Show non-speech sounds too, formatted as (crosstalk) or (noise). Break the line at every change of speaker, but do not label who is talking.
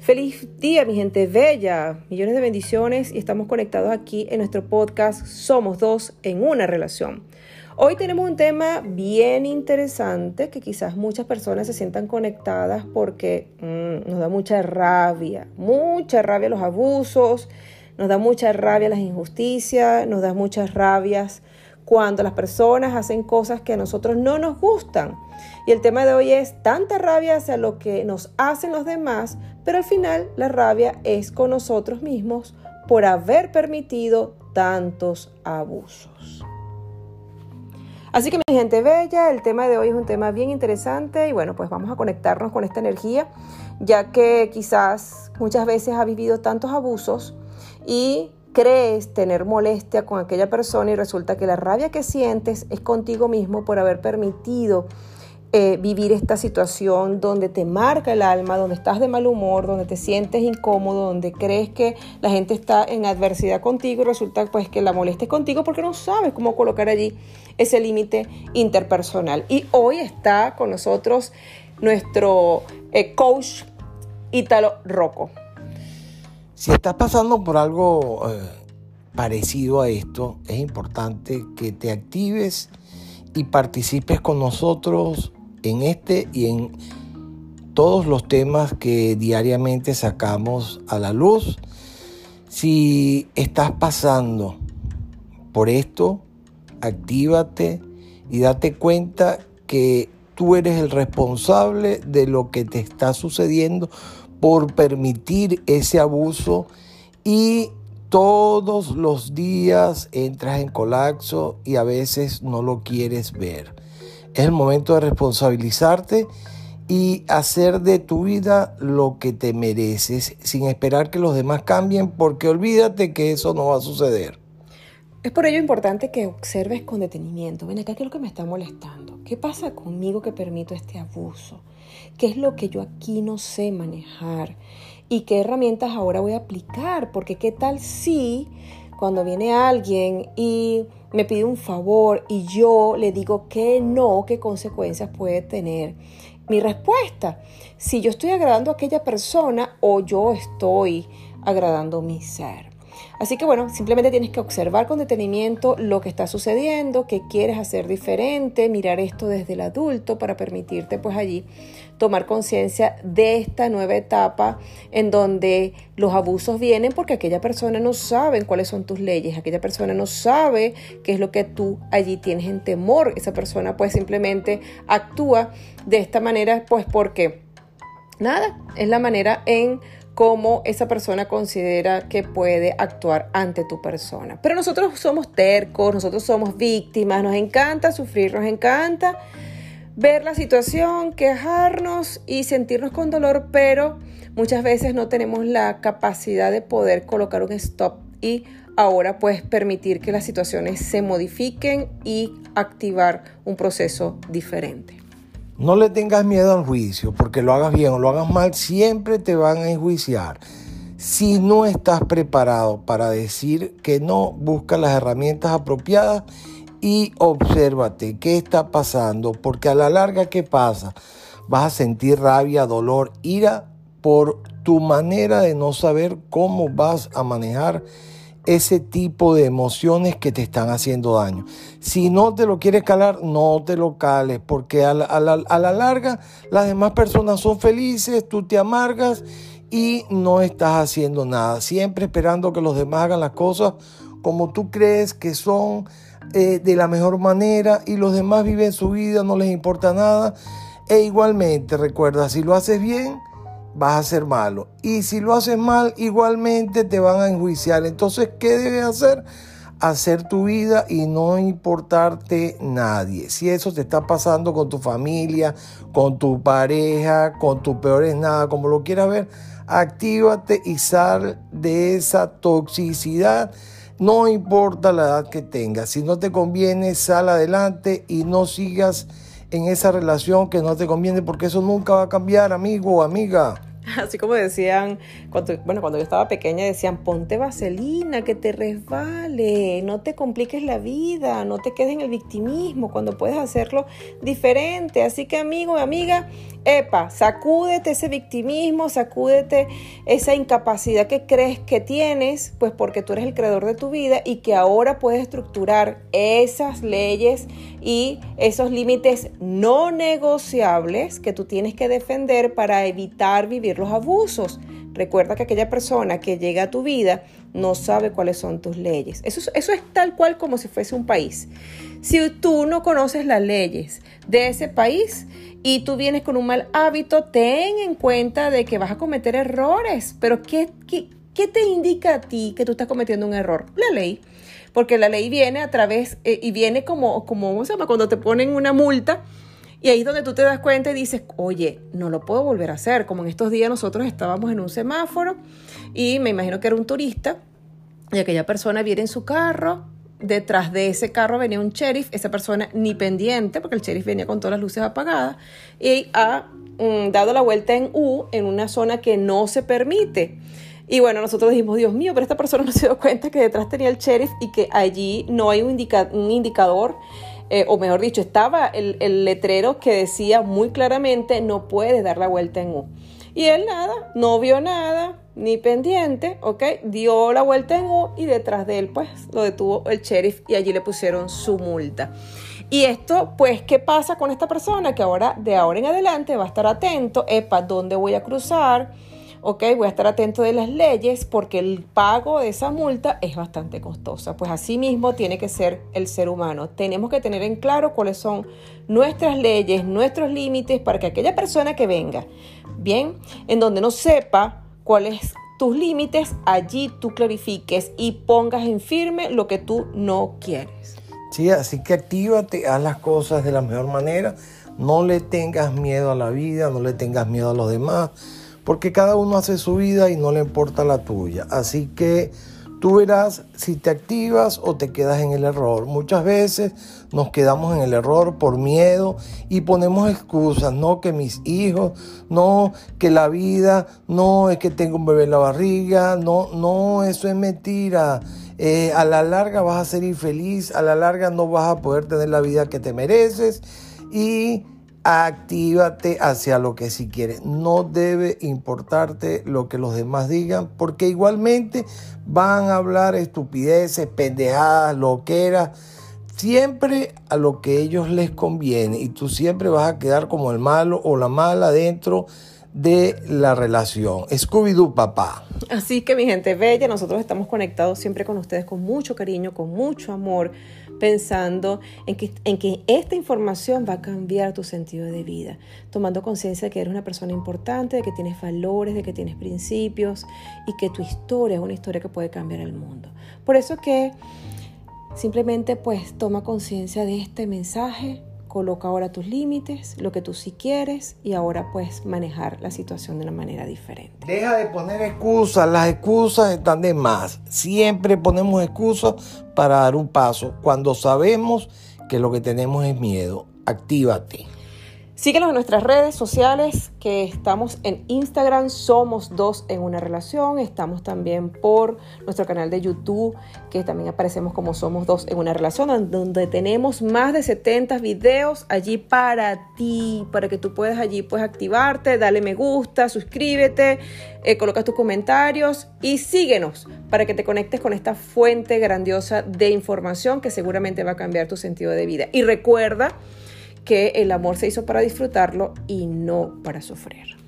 Feliz día, mi gente bella. Millones de bendiciones y estamos conectados aquí en nuestro podcast Somos dos en una relación. Hoy tenemos un tema bien interesante que quizás muchas personas se sientan conectadas porque mm, nos da mucha rabia, mucha rabia los abusos, nos da mucha rabia las injusticias, nos da muchas rabias cuando las personas hacen cosas que a nosotros no nos gustan. Y el tema de hoy es tanta rabia hacia lo que nos hacen los demás, pero al final la rabia es con nosotros mismos por haber permitido tantos abusos. Así que mi gente bella, el tema de hoy es un tema bien interesante y bueno, pues vamos a conectarnos con esta energía, ya que quizás muchas veces ha vivido tantos abusos y crees tener molestia con aquella persona y resulta que la rabia que sientes es contigo mismo por haber permitido eh, vivir esta situación donde te marca el alma, donde estás de mal humor, donde te sientes incómodo, donde crees que la gente está en adversidad contigo y resulta pues que la molestia es contigo porque no sabes cómo colocar allí ese límite interpersonal. Y hoy está con nosotros nuestro eh, coach Ítalo Rocco.
Si estás pasando por algo eh, parecido a esto, es importante que te actives y participes con nosotros en este y en todos los temas que diariamente sacamos a la luz. Si estás pasando por esto, actívate y date cuenta que tú eres el responsable de lo que te está sucediendo por permitir ese abuso y todos los días entras en colapso y a veces no lo quieres ver. Es el momento de responsabilizarte y hacer de tu vida lo que te mereces sin esperar que los demás cambien porque olvídate que eso no va a suceder.
Es por ello importante que observes con detenimiento. Ven acá, ¿qué es lo que me está molestando? ¿Qué pasa conmigo que permito este abuso? ¿Qué es lo que yo aquí no sé manejar? ¿Y qué herramientas ahora voy a aplicar? Porque qué tal si cuando viene alguien y me pide un favor y yo le digo que no, qué consecuencias puede tener. Mi respuesta, si yo estoy agradando a aquella persona o yo estoy agradando a mi ser. Así que bueno, simplemente tienes que observar con detenimiento lo que está sucediendo, qué quieres hacer diferente, mirar esto desde el adulto para permitirte pues allí tomar conciencia de esta nueva etapa en donde los abusos vienen porque aquella persona no sabe cuáles son tus leyes, aquella persona no sabe qué es lo que tú allí tienes en temor, esa persona pues simplemente actúa de esta manera pues porque nada, es la manera en cómo esa persona considera que puede actuar ante tu persona. Pero nosotros somos tercos, nosotros somos víctimas, nos encanta sufrir, nos encanta ver la situación, quejarnos y sentirnos con dolor, pero muchas veces no tenemos la capacidad de poder colocar un stop y ahora pues permitir que las situaciones se modifiquen y activar un proceso diferente.
No le tengas miedo al juicio, porque lo hagas bien o lo hagas mal, siempre te van a enjuiciar. Si no estás preparado para decir que no, busca las herramientas apropiadas y obsérvate qué está pasando, porque a la larga, ¿qué pasa? Vas a sentir rabia, dolor, ira por tu manera de no saber cómo vas a manejar ese tipo de emociones que te están haciendo daño. Si no te lo quieres calar, no te lo cales, porque a la, larga las demás personas son felices, tú te amargas y no estás haciendo nada, siempre esperando que los demás hagan las cosas como tú crees que son eh, de la mejor manera y los demás viven su vida, no les importa nada. E igualmente, recuerda, si lo haces bien, vas a ser malo. Y si lo haces mal, igualmente te van a enjuiciar. Entonces, ¿qué debes hacer? Hacer tu vida y no importarte nadie. Si eso te está pasando con tu familia, con tu pareja, con tu peores nada, como lo quieras ver, actívate y sal de esa toxicidad. No importa la edad que tengas. Si no te conviene, sal adelante y no sigas en esa relación que no te conviene porque eso nunca va a cambiar, amigo o amiga. (laughs)
Así como decían, cuando, bueno, cuando yo estaba pequeña decían, ponte vaselina, que te resbale, no te compliques la vida, no te quedes en el victimismo, cuando puedes hacerlo diferente. Así que amigo, amiga, epa, sacúdete ese victimismo, sacúdete esa incapacidad que crees que tienes, pues porque tú eres el creador de tu vida y que ahora puedes estructurar esas leyes y esos límites no negociables que tú tienes que defender para evitar vivir los abusos. Recuerda que aquella persona que llega a tu vida no sabe cuáles son tus leyes. Eso, eso es tal cual como si fuese un país. Si tú no conoces las leyes de ese país y tú vienes con un mal hábito, ten en cuenta de que vas a cometer errores. Pero ¿qué, qué, te indica a ti que tú estás cometiendo un error? La ley. Porque la ley viene a través eh, y viene como, como, ¿cómo se llama? Cuando te ponen una multa y ahí es donde tú te das cuenta y dices, oye, no lo puedo volver a hacer. Como en estos días nosotros estábamos en un semáforo y me imagino que era un turista y aquella persona viene en su carro. Detrás de ese carro venía un sheriff, esa persona ni pendiente, porque el sheriff venía con todas las luces apagadas, y ha mm, dado la vuelta en U en una zona que no se permite. Y bueno, nosotros dijimos, Dios mío, pero esta persona (laughs) no se dio cuenta que detrás tenía el sheriff y que allí no hay un, un indicador eh, o mejor dicho, estaba el, letrero que decía muy claramente no puedes dar la vuelta en U. Y él nada, no vio nada, ni pendiente, ¿ok? Dio la vuelta en U y detrás de él pues lo detuvo el sheriff y allí le pusieron su multa. Y esto, pues, ¿qué pasa con esta persona? Que ahora, de ahora en adelante, va a estar atento, epa, ¿dónde voy a cruzar? Ok, voy a estar atento de las leyes porque el pago de esa multa es bastante costosa. Pues así mismo tiene que ser el ser humano. Tenemos que tener en claro cuáles son nuestras leyes, nuestros límites para que aquella persona que venga, bien, en donde no sepa cuáles tus límites, allí tú clarifiques y pongas en firme lo que tú no quieres.
Sí, así que actívate, haz las cosas de la mejor manera, no le tengas miedo a la vida, no le tengas miedo a los demás porque cada uno hace su vida y no le importa la tuya. Así que tú verás si te activas o te quedas en el error. Muchas veces nos quedamos en el error por miedo y ponemos excusas, no que mis hijos, no que la vida, no es que tengo un bebé en la barriga, no, no, eso es mentira. Eh, a la larga vas a ser infeliz, a la larga no vas a poder tener la vida que te mereces y actívate hacia lo que si quieres. No debe importarte lo que los demás digan, porque igualmente van a hablar estupideces, pendejadas, loqueras, siempre a lo que ellos les conviene. Y tú siempre vas a quedar como el malo o la mala dentro de la relación. Scooby-Doo, papá.
Así que mi gente bella, nosotros estamos conectados siempre con ustedes con mucho cariño, con mucho amor pensando en que, en que esta información va a cambiar tu sentido de vida, tomando conciencia de que eres una persona importante, de que tienes valores, de que tienes principios y que tu historia es una historia que puede cambiar el mundo. Por eso que simplemente pues toma conciencia de este mensaje, coloca ahora tus límites, lo que tú sí quieres y ahora puedes manejar la situación de una manera diferente.
Deja de poner excusas, las excusas están de más. Siempre ponemos excusas para dar un paso cuando sabemos que lo que tenemos es miedo. Actívate.
Síguenos en nuestras redes sociales, que estamos en Instagram, somos dos en una relación. Estamos también por nuestro canal de YouTube, que también aparecemos como somos dos en una relación, donde tenemos más de 70 videos allí para ti, para que tú puedas allí pues activarte, dale me gusta, suscríbete, eh, coloca tus comentarios y síguenos para que te conectes con esta fuente grandiosa de información que seguramente va a cambiar tu sentido de vida. Y recuerda, que el amor se hizo para disfrutarlo y no para sufrir.